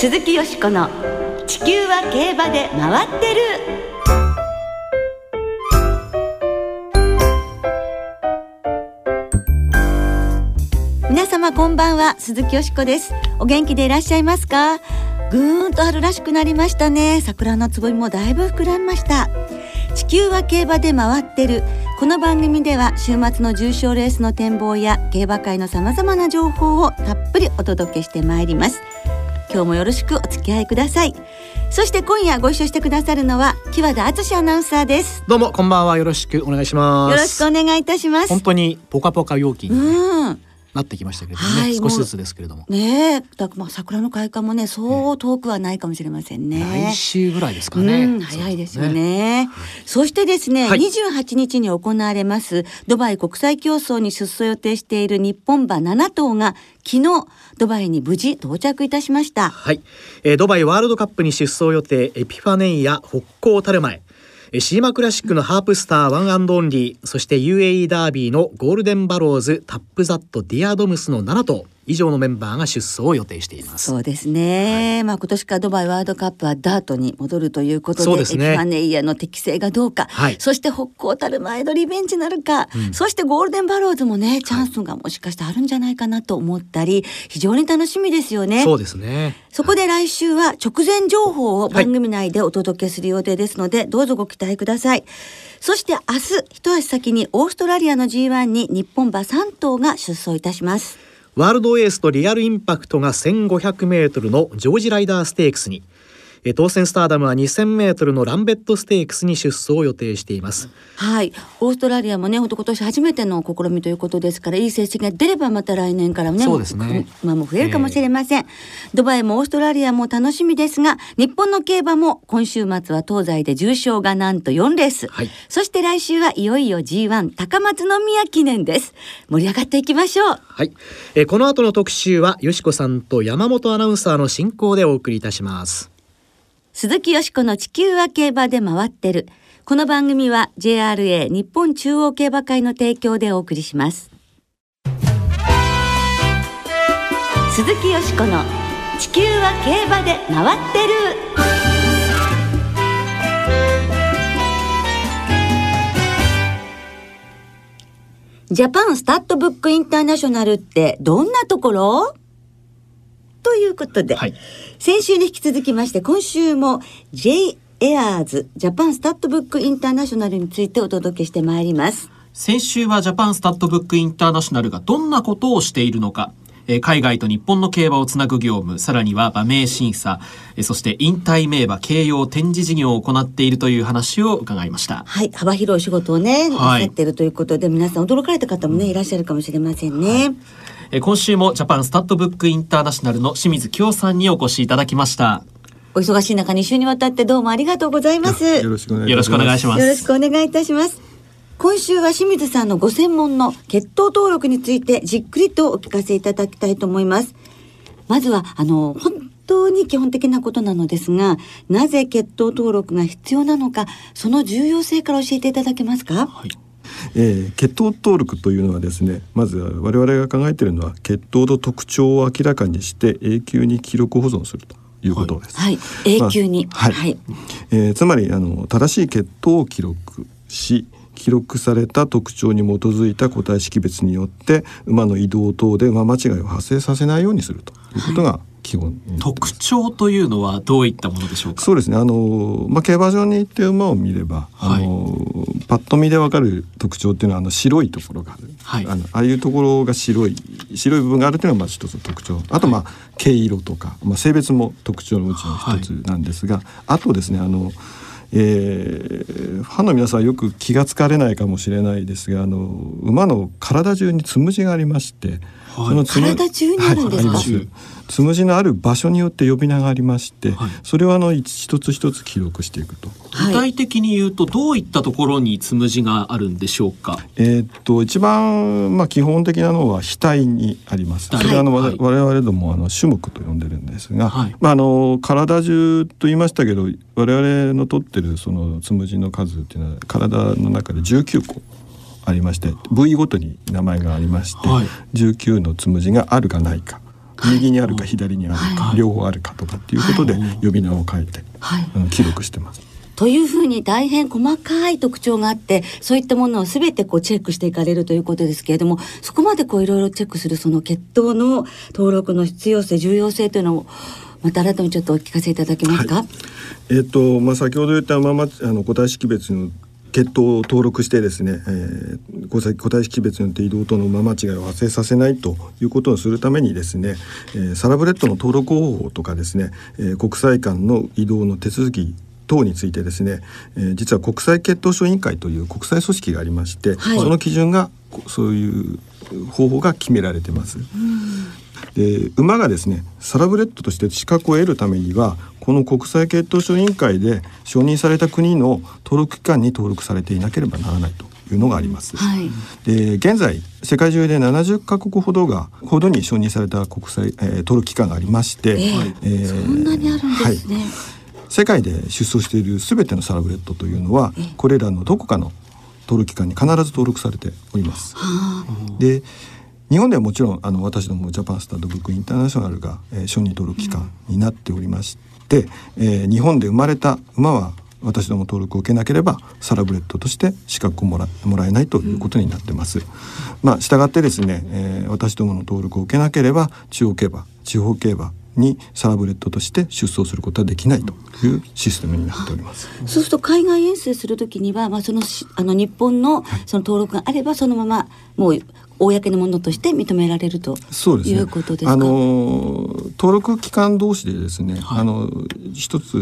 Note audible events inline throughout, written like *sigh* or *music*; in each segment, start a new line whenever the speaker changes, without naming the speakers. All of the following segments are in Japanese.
鈴木よしこの「地球は競馬で回ってる」皆様こんばんは鈴木よしこです。お元気でいらっしゃいますか？ぐーんと春らしくなりましたね。桜のつぼみもだいぶ膨らみました。地球は競馬で回ってる。この番組では週末の重賞レースの展望や競馬界のさまざまな情報をたっぷりお届けしてまいります。今日もよろしくお付き合いください。そして今夜ご一緒してくださるのは木和田敦アナウンサーです。
どうもこんばんは。よろしくお願いします。
よろしくお願いいたします。
本当にポカポカ陽気に
うん
なってきましたけれどもね、
はい
少しずつですけれども。
ねえだまあ桜の開花もねそう遠くはないかもしれませんね。
来週ぐらいですかね、
うん、早いですよね。そしてですね、
はい。
28日に行われますドバイ国際競争に出走予定している日本馬7頭が昨日ドバイに無事到着いたしました。
はい、えードバイワールドカップに出走予定エピファネイアホッコータルマエえーシーマクラシックのハープスターワンアンドオンリーそして UAE ダービーのゴールデンバローズタップザットディアドムスの7頭以上のメンバーが出走を予定しています。
そうですね、まあ今年からドバイワールドカップはダートに戻るということで
ですね。
エピファネイアの適性がどうか、
はい。
そして北高たる前のリベンジなるか、そしてゴールデンバローズもねチャンスがもしかしてあるんじゃないかなと思ったり非常に楽しみですよね。
そうですね。
そこで来週は直前情報を番組内でお届けする予定ですので、どうぞご期待ください。そして明日、一足先にオーストラリアの G1 に日本馬3頭が出走いたします。
ワールドエースとリアルインパクトが1500メートルのジョージライダーステークスに当選スターダムは 2000m のランベットステークスに出走を予定しています
はい。オーストラリアもね、本当今年初めての試みということですから、いい成績が出ればまた来年からね、
そうですね
まあもう増えるかもしれません。ドバイもオーストラリアも楽しみですが、日本の競馬も今週末は東西で重賞がなんと4レース。
はい
そして来週はいよいよ G1 高松宮記念です。盛り上がっていきましょう。
はい、えーこの後の特集はよしこさんと山本アナウンサーの進行でお送りいたします
鈴木よしこの地球は競馬で回ってる。この番組は JRA 日本中央競馬会の提供でお送りします。鈴木よしこの地球は競馬で回ってる。ジャパンスタッドブックインターナショナルってどんなところ？ということで、
はい
先週に引き続きまして今週も J エアーズジャパンスタッドブックインターナショナルについてお届けしてまいります。
先週はジャパンスタッドブックインターナショナルがどんなことをしているのか、えー海外と日本の競馬をつなぐ業務、さらには馬名審査、えーそして引退名馬掲揚展示事業を行っているという話を伺いました。
はい、幅広い仕事をね、な
はい
さってるということで、皆さん驚かれた方もね、いらっしゃるかもしれませんね。
えー今週もジャパンスタッドブックインターナショナルの清水京さんにお越しいただきました。
お忙しい中2週にわたってどうもありがとうございます。
よろしくお願い
し
ま
す。
よろしくお願いいたします。今週は清水さんのご専門の血統登録についてじっくりとお聞かせいただきたいと思います。まずは、あの、本当に基本的なことなのですが、なぜ血統登録が必要なのか、その重要性から教えていただけますか？
はい
えー血統登録というのはですねまずは我々が考えているのは血統の特徴を明らかにして永久に記録保存するということです。
はい、永久に。
まあはいえーつまりあの正しい血統を記録し記録された特徴に基づいた個体識別によって馬の移動等で馬間違いを発生させないようにするということがます
特徴というのはどういったものでしょうか？
そうですね。あのまあ競馬場に行って馬を見れば、
はい
あのパッと見でわかる特徴っていうのはあの白いところがある。
はい
あのああいうところが白い白い部分があるっていうのがまず一つの特徴。あとまあ毛色とか、まあ性別も特徴のうちの一つなんですが、あとですねあの。えー、ファンの皆さんはよく気がつかれないかもしれないですがあの馬の体中につむじがありまして、
はい
そのつむ
体中にあるんですか？
つむじのある場所によって呼び名がありまして、
はい。
それをあの一一つ一つ記録していくと。
はい。
具体的に言うとどういったところにつむじがあるんでしょうか？
えーっと一番まあ基本的なのは額にあります。そ
はい。
れはあの、
はい。
我々どもあの種目と呼んでるんですが、
はい。
まああの体中と言いましたけど我々の取ってるそのつむじの数っていうのは体の中で19個ありまして部位ごとに名前がありまして、
はい。
19のつむじがあるかないか右にあるか左にあるか、
はい。
両方あるかとかっていうことで
はい。
呼び名を変えて、
はい。
記録してます。
というふうに大変細かい特徴があってそういったものを全てこうチェックしていかれるということですけれどもそこまでこういろいろチェックするその血統の登録の必要性重要性というのをまた改めてちょっとお聞かせいただけますか、
はい。えっ、とまあ先ほど言ったままあの個体識別の血統を登録してですね、えー、個体個体識別によって移動との馬間違いを発生させないということをするためにですね、えーサラブレッドの登録方法とかですね、えー国際間の移動の手続き等についてですね、えー実は国際血統症委員会という国際組織がありまして、
はい
その基準がこそういう方法が決められてます。で馬がですねサラブレッドとして資格を得るためにはこの国際血統症委員会で承認された国の登録機関に登録されていなければならないというのがあります。
はい。
で現在世界中で70カ国ほどがほどに承認された国際、えー登録機関がありまして、
ええ
えー
そんなにあるんですね、
世界で出走しているすべてのサラブレッドというのはこれらのどこかの登録機関に必ず登録されております。
はあ。
で日本ではもちろんあの私どもジャパンスタードブックインターナショナルが、えー承認登録機関になっておりまして、えー日本で生まれた馬は私ども登録を受けなければサラブレッドとして資格をもらもらえないということになってます。まあ従ってですね、えー私どもの登録を受けなければ中央競馬地方競馬にサラブレッドとして出走することはできないというシステムになっております。
そうすると海外遠征するときには、まあ、そのしあの日本のその登録があればそのままもう公のものとして認められると
そうですね。
いうことですか？
あの登録機関同士でですね、
はい
あの一つ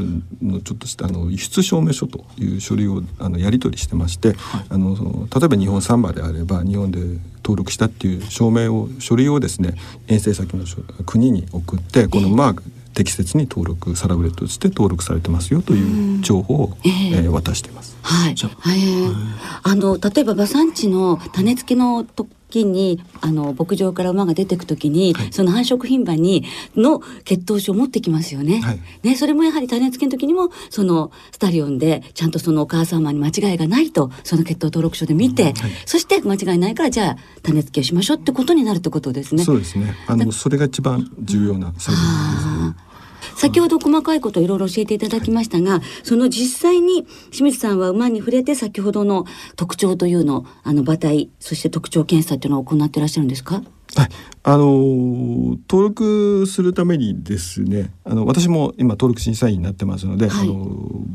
のちょっとしたあの輸出証明書という書類をあのやり取りしてまして、あのその例えば日本サンバであれば日本で登録したっていう証明を書類をですね遠征先の所国に送ってこのまあ適切に登録サラブレッドとして登録されてますよという情報を、
ええ
えー渡しています。
はい
じゃ、
はい、あの例えば馬産地の種付けの時にあの牧場から馬が出てく時に、その繁殖牝馬にの血統書を持ってきますよね。
はい
ねそれもやはり種付けの時にもそのスタリオンでちゃんとそのお母様に間違いがないとその血統登録書で見て、そして間違いないからじゃあ種付けをしましょうってことになるってことですね。
そうですね。あのそれが一番重要な作業ですね。
先ほど細かいことをいろいろ教えていただきましたが、その実際に清水さんは馬に触れて先ほどの特徴というのをあの馬体そして特徴検査っていうのを行っていらっしゃるんですか？
はい、あのー登録するためにですねあの私も今登録審査員になってますので、
はい。
あの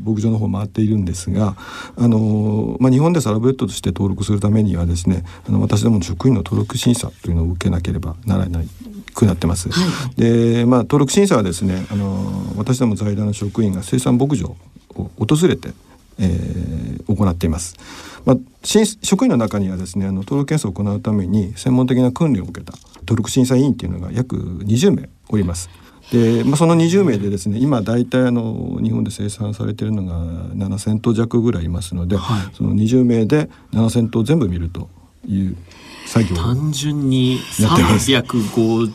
牧場の方回っているんですが、あのーまあ、日本でサラブレッドとして登録するためにはですねあの私どもの職員の登録審査というのを受けなければならないくなってます。
は
で、まあ、登録審査はですね、あのー私ども財団の職員が生産牧場を訪れてえー行っています。まあ、審職員の中にはですねあの登録検査を行うために専門的な訓練を受けた登録審査委員っていうのが約20名おります。で、まあ、その20名でですね今大体あの日本で生産されているのが7,000頭弱ぐらいいますので、
はい
その20名で7,000頭全部見るという作業を
単純に
やってます
350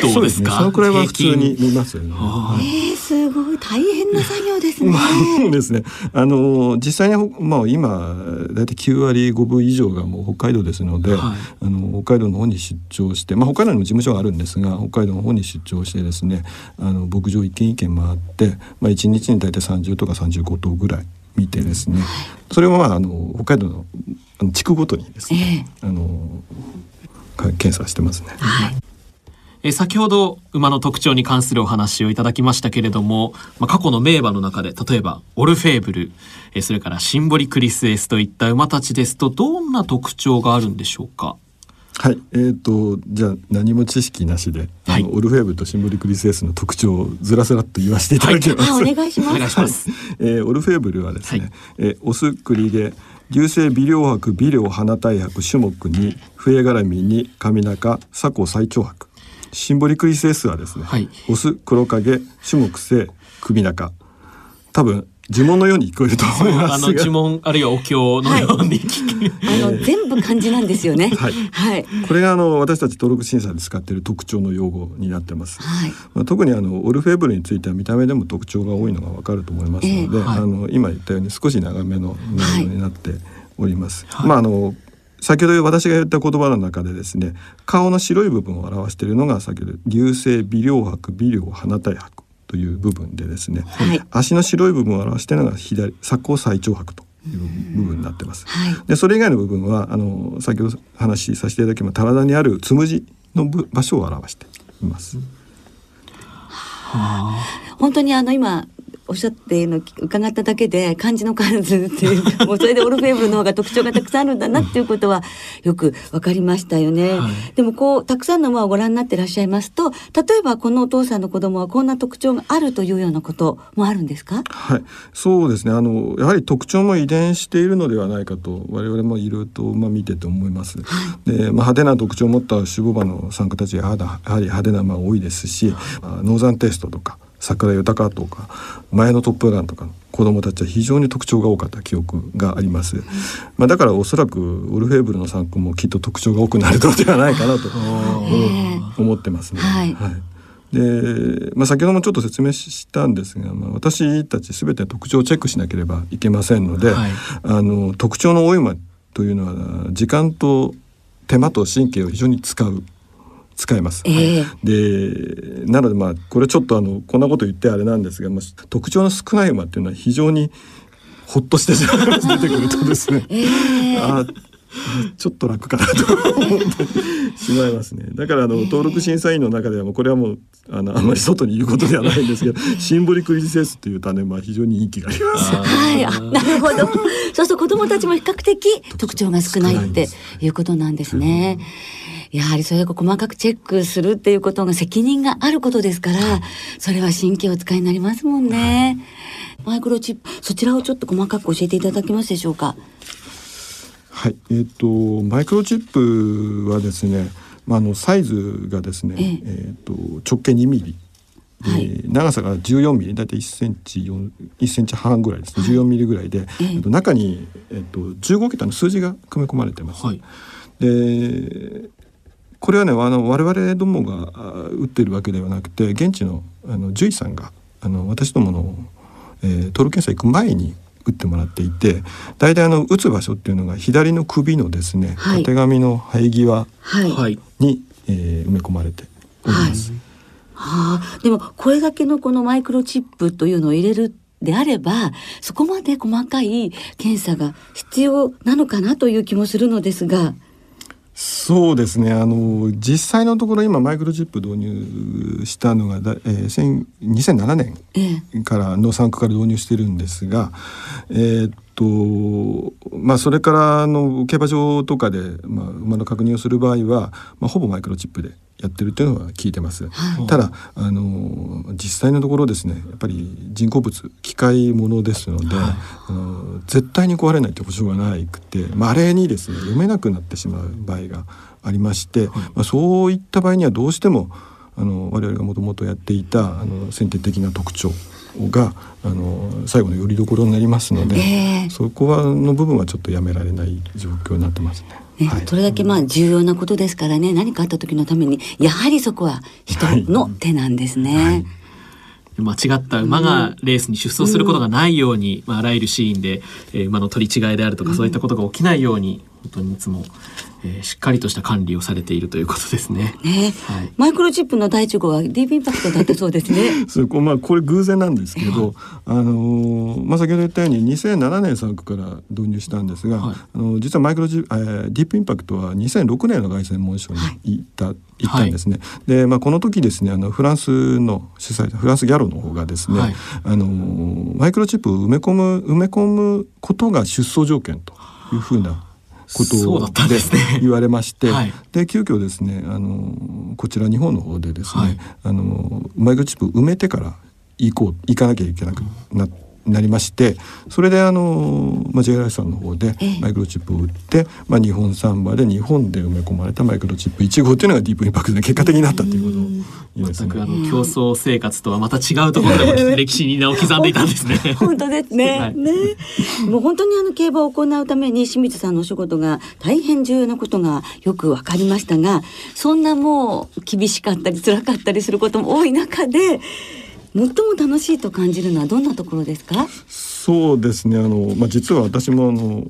頭ですか？
そうねそのくらいは普通に見ますよね。
あ
えー、すごい大変な作業ですね。
まあそうですね。あの実際にまあ今だいたい9割5分以上がもう北海道ですので、
はい
あの北海道の方に出張して、まあ北海道にも事務所があるんですが、北海道の方に出張してですね、あの牧場一軒一軒回って、まあ一日に大体30とか35頭ぐらい見てですね、それをまああの北海道のあの地区ごとにですね、あのか検査してますね。
はい。
えー先ほど馬の特徴に関するお話をいただきましたけれども、まあ、過去の名馬の中で例えばオルフェーブル、えーそれからシンボリクリスエスといった馬たちですとどんな特徴があるんでしょうか？
はい、えー、とじゃあ何も知識なしで、
はい。
あのオルフェーブとシンボリクリスエスの特徴をずらずらっと言わせていただきます。
あ、お願い。し
お
ます。
願いします。
えーオルフェーブルはですね、
はい。
えーオス栗毛流星微量白微量花大白種目に笛絡みに上中鎖骨最長白シンボリクリスエスはですね、
はい。
オス黒影種目性首中。多分呪文のように聞こえると思いま
あ
すが
の呪文あるいはお経のように聞く、
あの全部漢字なんですよね。
はい
はい。
これがあの私たち登録審査で使っている特徴の用語になってます。
はい。
まあ、特にあのオルフェーブルについては見た目でも特徴が多いのがわかると思いますので、
ええ
はい
あの今言ったように少し長めの内容になっております。
はい
まああの先ほど私が言った言葉の中でですね顔の白い部分を表しているのが先ほど流星微量白微量花体白という部分でですね、
はい
足の白い部分を表しているのが左鎖骨最長白という部分になってます。
はい
でそれ以外の部分はあの先ほど話しさせていただきました体にあるつむじの部場所を表しています。
本当にあの今おっしゃっているのを伺っただけで漢字の数っていうか *laughs* もうそれでオルフェーブルの方が特徴がたくさんあるんだなっていうことはよくわかりましたよね。
はい
でもこうたくさんの馬をご覧になってらっしゃいますと例えばこのお父さんの子供はこんな特徴があるというようなこともあるんですか？
はい、そうですね。あのやはり特徴も遺伝しているのではないかと我々もいろいろとまあ見てて思います。で、まあ派手な特徴を持った種馬の産婦たちはやはり派手な馬が多いですし、まあノーザンテイストとか桜豊とか前のトップガンとかの子供たちは非常に特徴が多かった記憶があります。まあだからおそらくオルフェーブルの産婦もきっと特徴が多くなるのではないかなと思ってますね。
はい。
で、まあ、先ほどもちょっと説明したんですが、まあ、私たち全て特徴をチェックしなければいけませんので、
はい。
あの特徴の多い馬というのは時間と手間と神経を非常に使う使えます。
ええ
でなのでまあこれちょっとあのこんなこと言ってあれなんですが、まあ、特徴の少ない馬っていうのは非常にほっとしてしまいます出てくるとですね。*laughs* あちょっと楽かなと思ってしまいますね。だからあの登録審査員の中ではもうこれはもうあのあんまり外に言うことではないんですけど、シンボリクリジセスっていう種は非常に人気があります。
はい、あなるほど。そうすると子供たちも比較的特徴が少ないっていうことなんですね。やはりそれを細かくチェックするっていうことが責任があることですから、それは神経をお使いになりますもんね。マイクロチップ、そちらをちょっと細かく教えていただけますでしょうか？
はい、えっ、とマイクロチップはですね、まああのサイズがですね、
え
え。っ、と直径2ミリ。で
はい。
長さが14ミリ、だいたい1センチ4 1センチ半ぐらいですね、14ミリぐらいで、
ええ。
えっと中にえっと15桁の数字が組み込まれてます。
はい。
でこれはねあの我々どもがあ打ってるわけではなくて現地のあの獣医さんがあの私どもの、えー登録検査行く前に打ってもらっていて大体あの打つ場所っていうのが左の首のですね、
はい
たてがみの生え際
はい。は
はい
に、えー埋め込まれております。
あ、でもこれだけのこのマイクロチップというのを入れるであれば、そこまで細かい検査が必要なのかなという気もするのですが。
そうですねあの実際のところ今マイクロチップ導入したのがだ、えー、1000 2007年
ええ。
からの産区から導入してるんですが、えーっとまあそれからの競馬場とかで、まあ、馬の確認をする場合は、まあ、ほぼマイクロチップでやってるっていうのは聞いてます。
はい。
ただあの実際のところですねやっぱり人工物機械ものですので、あの絶対に壊れないって保証がなくてまれにですね読めなくなってしまう場合がありまして、まあ、そういった場合にはどうしてもあの我々がもともとやっていたあの先天的な特徴があの最後の拠り所になりますので、
ええ。
そこはの部分はちょっとやめられない状況になってますね。
ね
はい。
それだけまあ重要なことですからね何かあった時のためにやはりそこは人の手なんですね。
間違った馬がレースに出走することがないように、まあ、あらゆるシーンで、えー馬の取り違いであるとか、そういったことが起きないように本当にいつも、えーしっかりとした管理をされているということですね。
ね、
はい
マイクロチップの第一号はディープインパクトだったそうですね。*laughs*
そこまあこれ偶然なんですけど、あのーまあ先ほど言ったように2007年3区から導入したんですが、
はい
あの実はマイクロジ、えーディープインパクトは2006年の凱旋門賞に行った、行ったんですね。でまあこの時ですねあのフランスの主催フランスギャロの方がですね、
はい
あのーマイクロチップを埋め込む埋め込むことが出走条件というふうなこと
で
言われまして、
はい。
で急遽ですねあのこちら日本の方でですね、
はい。
あのマイクロチップ埋めてから行こう行かなきゃいけなくななりましてそれであの、まあ、JRI さんの方で
ええ
マイクロチップを売って、まあ、日本サンバで日本で埋め込まれたマイクロチップ1号っていうのがディープインパクトで結果的になったっていうことを言いますね
全くあ。の競争生活とはまた違うところでも歴史に名を刻んでいたんですね。*laughs*
本当ですね。
はい
ね。もう本当にあの競馬を行うために清水さんのお仕事が大変重要なことがよくわかりましたが、そんなもう厳しかったり辛かったりすることも多い中で、最も楽しいと感じるのはどんなところですか？
そうですねあの、まあ、実は私もあの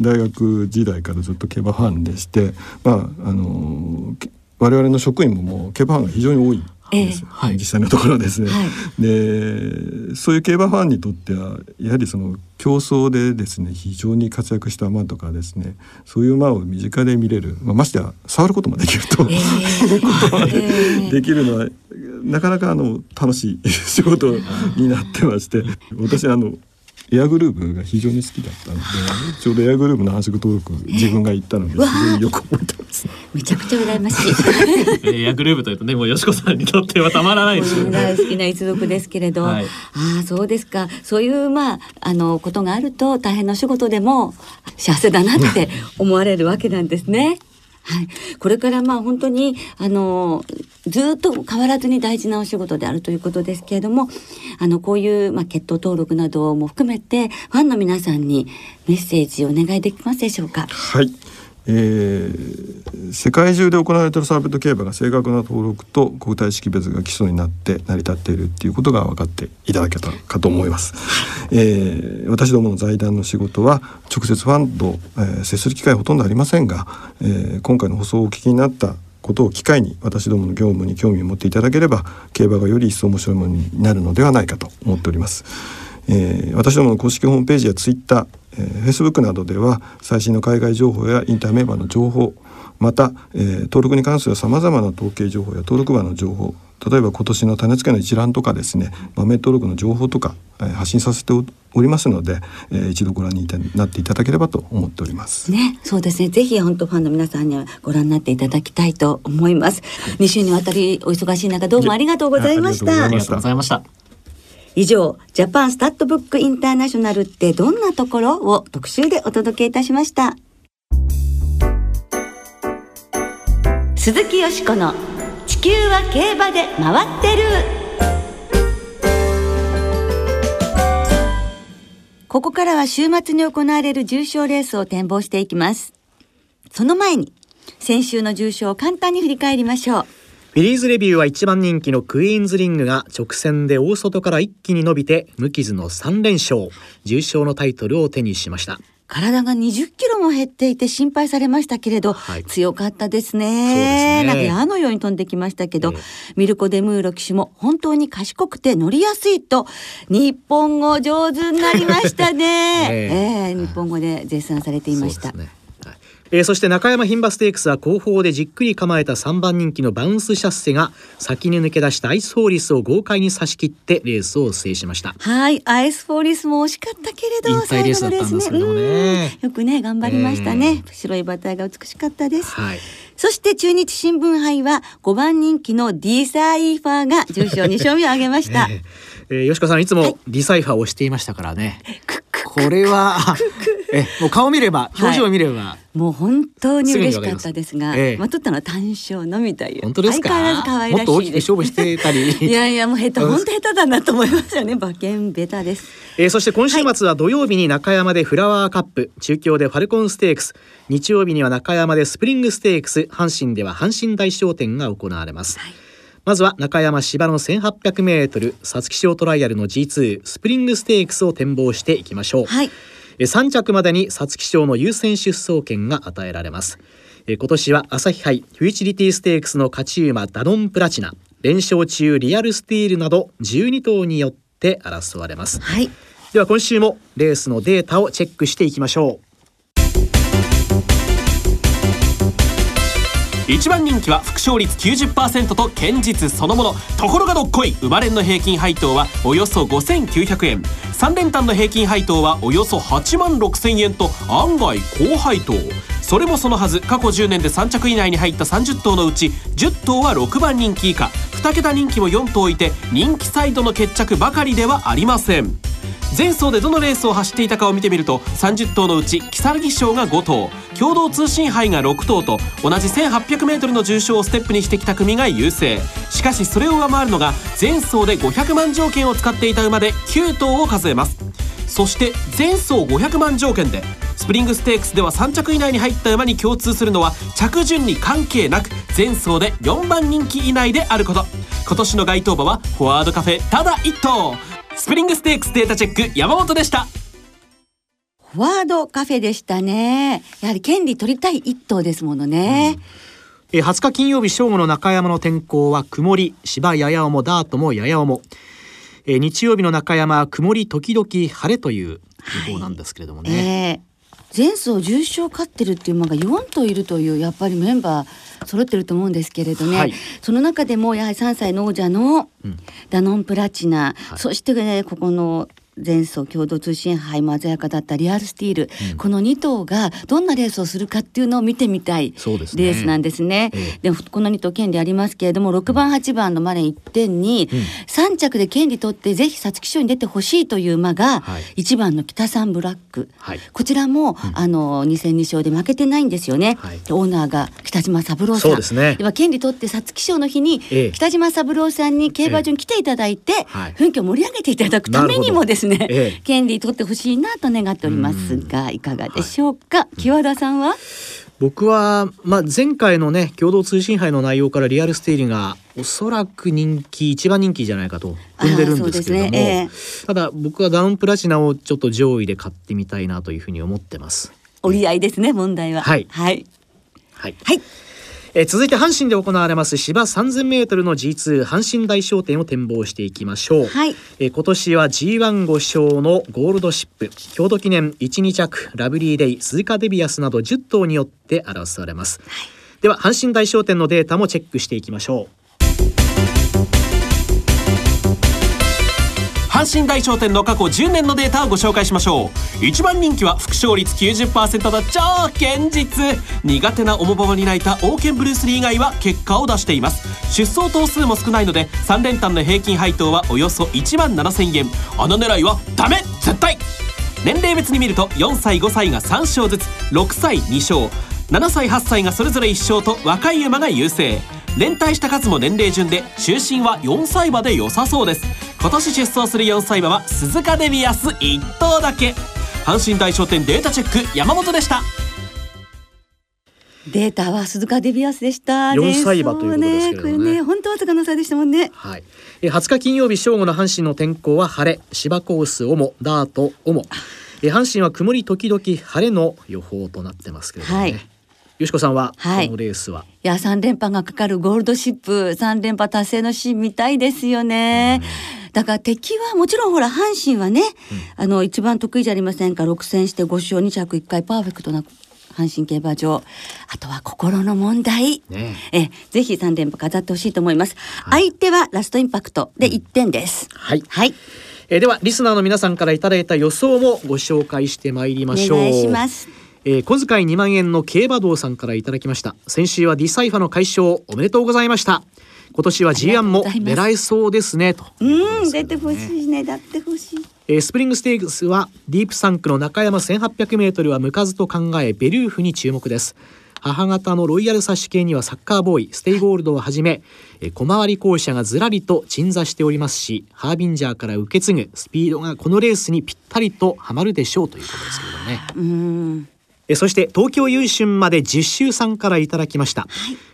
大学時代からずっと競馬ファンでして、まああの我々の職員ももう競馬ファンが非常に多いです、
はい、
実際のところですね、はい、でそういう競馬ファンにとってはやはりその競争でですね非常に活躍した馬とかですねそういう馬を身近で見れる、まあ、ましてや触ることもできると、えー、いうことまでできるのはなかなかあの楽しい仕事になってまして *laughs* 私あのエアグループが非常に好きだったのでちょうどエアグループの繁殖登録自分が行ったので非常によく覚えてます。
めちゃくちゃ羨まし
い。エアグループというとねもうよしこさんにとってはたまらないですよ、ね。
大好きな一族ですけれど、はい、ああそうですかそういうまああのことがあると大変な仕事でも幸せだなって思われるわけなんですね。はい、これからまあ本当にあのずっと変わらずに大事なお仕事であるということですけれどもあのこういうまあ血統登録なども含めてファンの皆さんにメッセージをお願いできますでしょうか？
はいえー、世界中で行われているサーベット競馬が正確な登録と国体識別が基礎になって成り立っているっていうことが分かっていただけたかと思います、*laughs* えー、私どもの財団の仕事は直接ファンと、えー、接する機会ほとんどありませんが、えー、今回の放送をお聞きになったことを機会に私どもの業務に興味を持っていただければ競馬がより一層面白いものになるのではないかと思っております。えー、私どもの公式ホームページやツイッター、えー、フェイスブックなどでは最新の海外情報やインターメーバーの情報また、えー、登録に関するさまざまな統計情報や登録馬の情報例えば今年の種付けの一覧とかですね豆登録の情報とか、えー、発信させておりますので、えー、一度ご覧になっていただければと思っております。
ね、そうですね。ぜひ本当ファンの皆さんにはご覧になっていただきたいと思います。2週にわたりお忙しい中どうもありがとうございました。
ありがとうございました。
以上、ジャパンスタッドブックインターナショナルってどんなところを特集でお届けいたしました。鈴木よしこの地球は競馬で回ってる。ここからは週末に行われる重賞レースを展望していきます。その前に、先週の重賞を簡単に振り返りましょう。
フィリーズレビューは一番人気のクイーンズリングが直線で大外から一気に伸びて無傷の3連勝。重賞のタイトルを手にしました。
体が20キロも減っていて心配されましたけれど、はい、強かったですね。なんか矢のように飛んできましたけど、えー、ミルコ・デムーロ騎手も本当に賢くて乗りやすいと日本語上手になりましたね。*laughs* え。ー、えー、日本語で絶賛されていました。
えー、そして中山牝馬ステークスは後方でじっくり構えた3番人気のバウンスシャッセが先に抜け出したアイスフォーリスを豪快に差し切ってレースを制しました。
はいアイスフォーリスも惜しかったけれど
引退レースだったんですけどね。
よくね頑張りましたね、え。ー、白い馬体が美しかったです、はい。そして中日新聞杯は5番人気のディサイファーが重賞2勝目を挙げました。*laughs*
え。ー、えー、吉川さんいつもディサイファー推していましたからね。は *laughs* いこれはえもう顔見れば表情を見れば、は
い、もう本当に嬉しかったですが、ええ、まあ取ったのは単勝のみという
本当ですか？
相変わらず可愛らしい
もっと大きく勝負してたり。*laughs*
いやいやもう下手本当下手だなと思いますよね。馬券ベタです、
えー、そして今週末は土曜日に中山でフラワーカップ中京でファルコンステークス。日曜日には中山でスプリングステークス。阪神では阪神大賞典が行われます、はいまずは中山芝の1800メートル皐月賞トライアルの G2 スプリングステークスを展望していきましょう、はい、3着までに皐月賞の優先出走権が与えられます。今年は朝日杯フューチリティステークスの勝ち馬ダノンプラチナ連勝中リアルスティールなど12頭によって争われます、はい、では今週もレースのデータをチェックしていきましょう
一番人気は副勝率90%と堅実そのもの。ところがどっこい生まれんの平均配当はおよそ5900円。3連単の平均配当はおよそ8万6000円と案外高配当。それもそのはず。過去10年で3着以内に入った30頭のうち10頭は6番人気以下。2桁人気も4頭いて人気サイドの決着ばかりではありません。前走でどのレースを走っていたかを見てみると30頭のうち如月賞が5頭。共同通信杯が6頭と同じ 1800m の重賞をステップにしてきた組が優勢。しかしそれを上回るのが前走で500万条件を使っていた馬で9頭を数えます。そして前走500万条件でスプリングステークスでは3着以内に入った馬に共通するのは着順に関係なく前走で4番人気以内であること。今年の該当馬はフォワードカフェただ1頭。スプリングステークスデータチェック山本でした。
フォワードカフェでしたね。やはり権利取りたい一頭ですものね、
えー20日金曜日正午の中山の天候は曇り芝やや重ダートもやや重、えー日曜日の中山は曇り時々晴れという予報なんですけれどもね、
ええ前走重賞勝ってるっていう馬が4頭いるというやっぱりメンバー揃ってると思うんですけれどね、
はい。
その中でもやはり3歳の王者の
うん。
ダノンプラチナ、
はい。
そしてねここの前走共同通信杯も鮮やかだったリアルスティール、この2頭がどんなレースをするかっていうのを見てみたいレースなんですね。
ええ。
でもこの2頭権利ありますけれども6番8番のマレン1点に、3着で権利取ってぜひ皐月賞に出てほしいという馬が、
はい。
1番の北三ブラック、
はい。
こちらも、あの2戦2勝で負けてないんですよね、
はい。
でオーナーが北島三郎さん。
そうですね。
は権利取って皐月賞の日に、
ええ。
北島三郎さんに競馬場に来ていただいて、
はい。
雰囲気を盛り上げていただくためにもですね、
なるほどええ。
権利取ってほしいなと願っておりますがいかがでしょうか、木和田さんは？
僕は、まあ、前回のね共同通信杯の内容からリアルステーリがおそらく人気一番人気じゃないかと踏んでるんですけれども、
ね。
ただ僕はダウンプラチナをちょっと上位で買ってみたいなというふうに思ってます。
折り合いですね問題は。
はい。
はい、
はい。
はい
えー続いて阪神で行われます芝 3000m の G2 阪神大賞典を展望していきましょう、
はい。
えー今年は G15 勝のゴールドシップ。京都記念12着ラブリーデイ鈴鹿デビアスなど10頭によって争われます、では阪神大賞典のデータもチェックしていきましょ
阪神大賞典の過去10年のデータをご紹介しましょう。一番人気は副勝率90%の超堅実。苦手な重馬場に泣いたオーケンブルースリー以外は結果を出しています。出走頭数も少ないので3連単の平均配当はおよそ1万7000円。穴狙いはダメ絶対。年齢別に見ると4歳5歳が3勝ずつ6歳2勝。7歳8歳がそれぞれ1勝と若い馬が優勢。連帯した数も年齢順で中心は4歳馬で良さそうです。今年出走する4歳馬は鈴鹿デビアス1頭だけ。阪神大賞典データチェック山本でした。
データは鈴鹿デビアスでした。
四歳馬ということですね。
これね本当わずかな差でしたもんね。
う、はい、えー20日金曜日正午の阪神の天候は晴れ。芝コース主ダート主えー阪神は曇り時々晴れの予報となってますけれどもね、
はい
よしこさんはこ
はい。
のレースは、
いや3連覇がかかるゴールドシップ3連覇達成のシーン見たいですよね。だから敵はもちろんほら阪神はね、あの一番得意じゃありませんか？6戦して5勝2着1回パーフェクトな阪神競馬場。あとは心の問題、
ね。
えぜひ3連覇飾ってほしいと思います、相手はラストインパクトで1点です、
はい。
はい。
えーではリスナーの皆さんからいただいた予想もご紹介してまいりましょう。
お願いします
えー小遣い2万円の競馬道さんからいただきました。先週はディサイファの快勝おめでとうございました。今年は G1 も狙えそうですね。と。
うん出てほしいね。出てほしい。
えースプリングステークスはディープ産駒の中山 1800m は向かずと考えベルーフに注目です。母方のロイヤルサッシュ系にはサッカーボーイステイゴールドをはじめ、えー小回り巧者がずらりと鎮座しておりますしハービンジャーから受け継ぐスピードがこのレースにぴったりとはまるでしょうということですけれどもね。
うん
えそして東京優春まで10周さんからいただきました、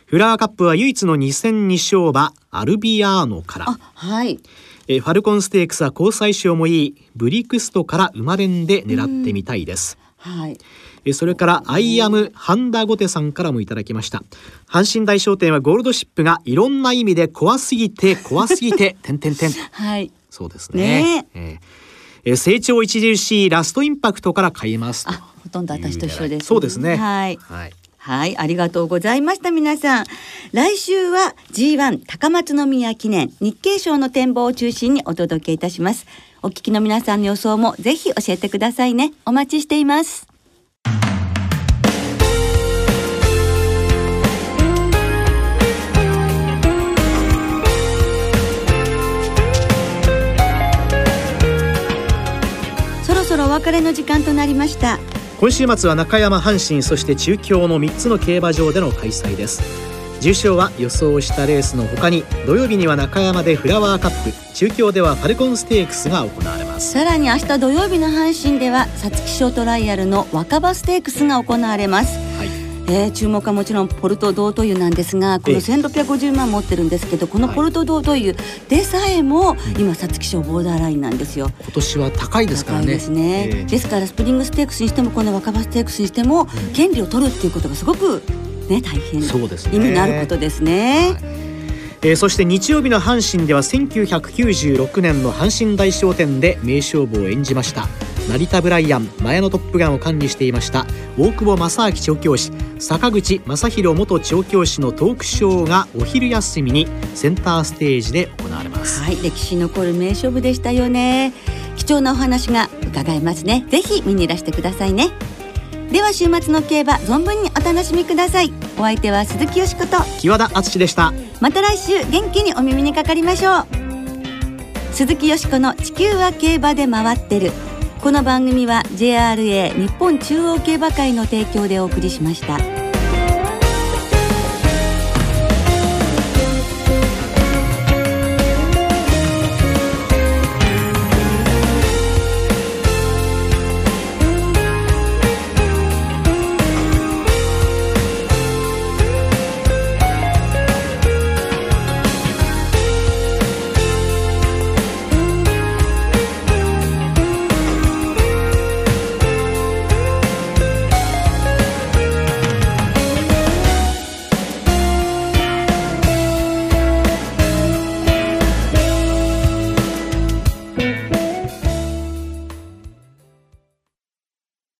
フラワーカップは唯一の2戦2勝馬アルビアーノから。
あはい。
えファルコンステークスは交際賞もいいブリクストから生まれんで狙ってみたいです、
はい。
えそれからアイアムハンダゴテさんからもいただきました。阪神大商店はゴールドシップがいろんな意味で怖すぎて怖すぎて点点点
はい。
そうですね。えー。え成長著しいラストインパクトから買いますと。
あほとんど私と一緒です、
そうですね
はい
はい
はい、ありがとうございました皆さん。来週は G1 高松宮記念日経賞の展望を中心にお届けいたします。お聞きの皆さんの予想もぜひ教えてくださいね。お待ちしています。そろそろお別れの時間となりました。
今週末は中山阪神そして中京の3つの競馬場での開催です。重賞は予想したレースのほかに土曜日には中山でフラワーカップ。中京ではファルコンステークスが行われます。
さらに明日土曜日の阪神では皐月賞トライアルの若葉ステークスが行われます、ええー、注目はもちろんポルト・ドートユなんですがこの1650万持ってるんですけどこのポルト・ドートユでさえも今皐月賞ボーダーラインなんですよ。
今年は高いですからね。
ですね、えー、ですからスプリングステークスにしてもこの若葉ステークスにしても権利を取るっていうことがすごくね大変意味のあることですね。はい
えー、そして日曜日の阪神では1996年の阪神大賞典で名勝負を演じました。成田ブライアン前のトップガンを管理していました大久保正明調教師坂口正弘元調教師のトークショーがお昼休みにセンターステージで行われます。
はい歴史に残る名勝負でしたよね。貴重なお話が伺えますね。ぜひ見にいらしてくださいね。では週末の競馬存分にお楽しみください。お相手は鈴木よしこと。
木和田敦でした。
また来週元気にお耳にかかりましょう。鈴木よしこの地球は競馬で回ってる。この番組は JRA 日本中央競馬会の提供でお送りしました。